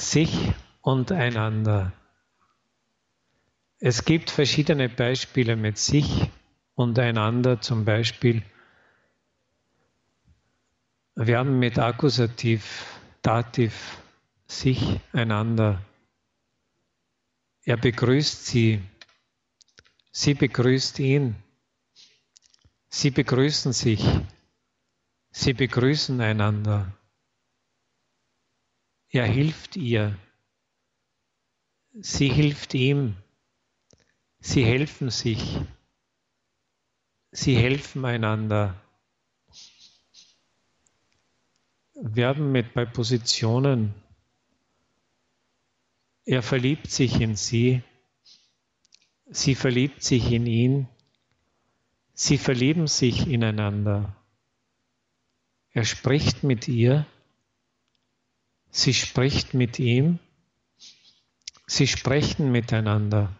sich und einander. Es gibt verschiedene Beispiele mit sich und einander, zum Beispiel, wir haben mit Akkusativ, Dativ, sich, einander. Er begrüßt sie, sie begrüßt ihn, sie begrüßen sich, sie begrüßen einander. Er hilft ihr, sie hilft ihm, sie helfen sich, sie helfen einander. Wir haben mit bei Positionen, er verliebt sich in sie, sie verliebt sich in ihn, sie verlieben sich ineinander. Er spricht mit ihr, Sie spricht mit ihm, sie sprechen miteinander.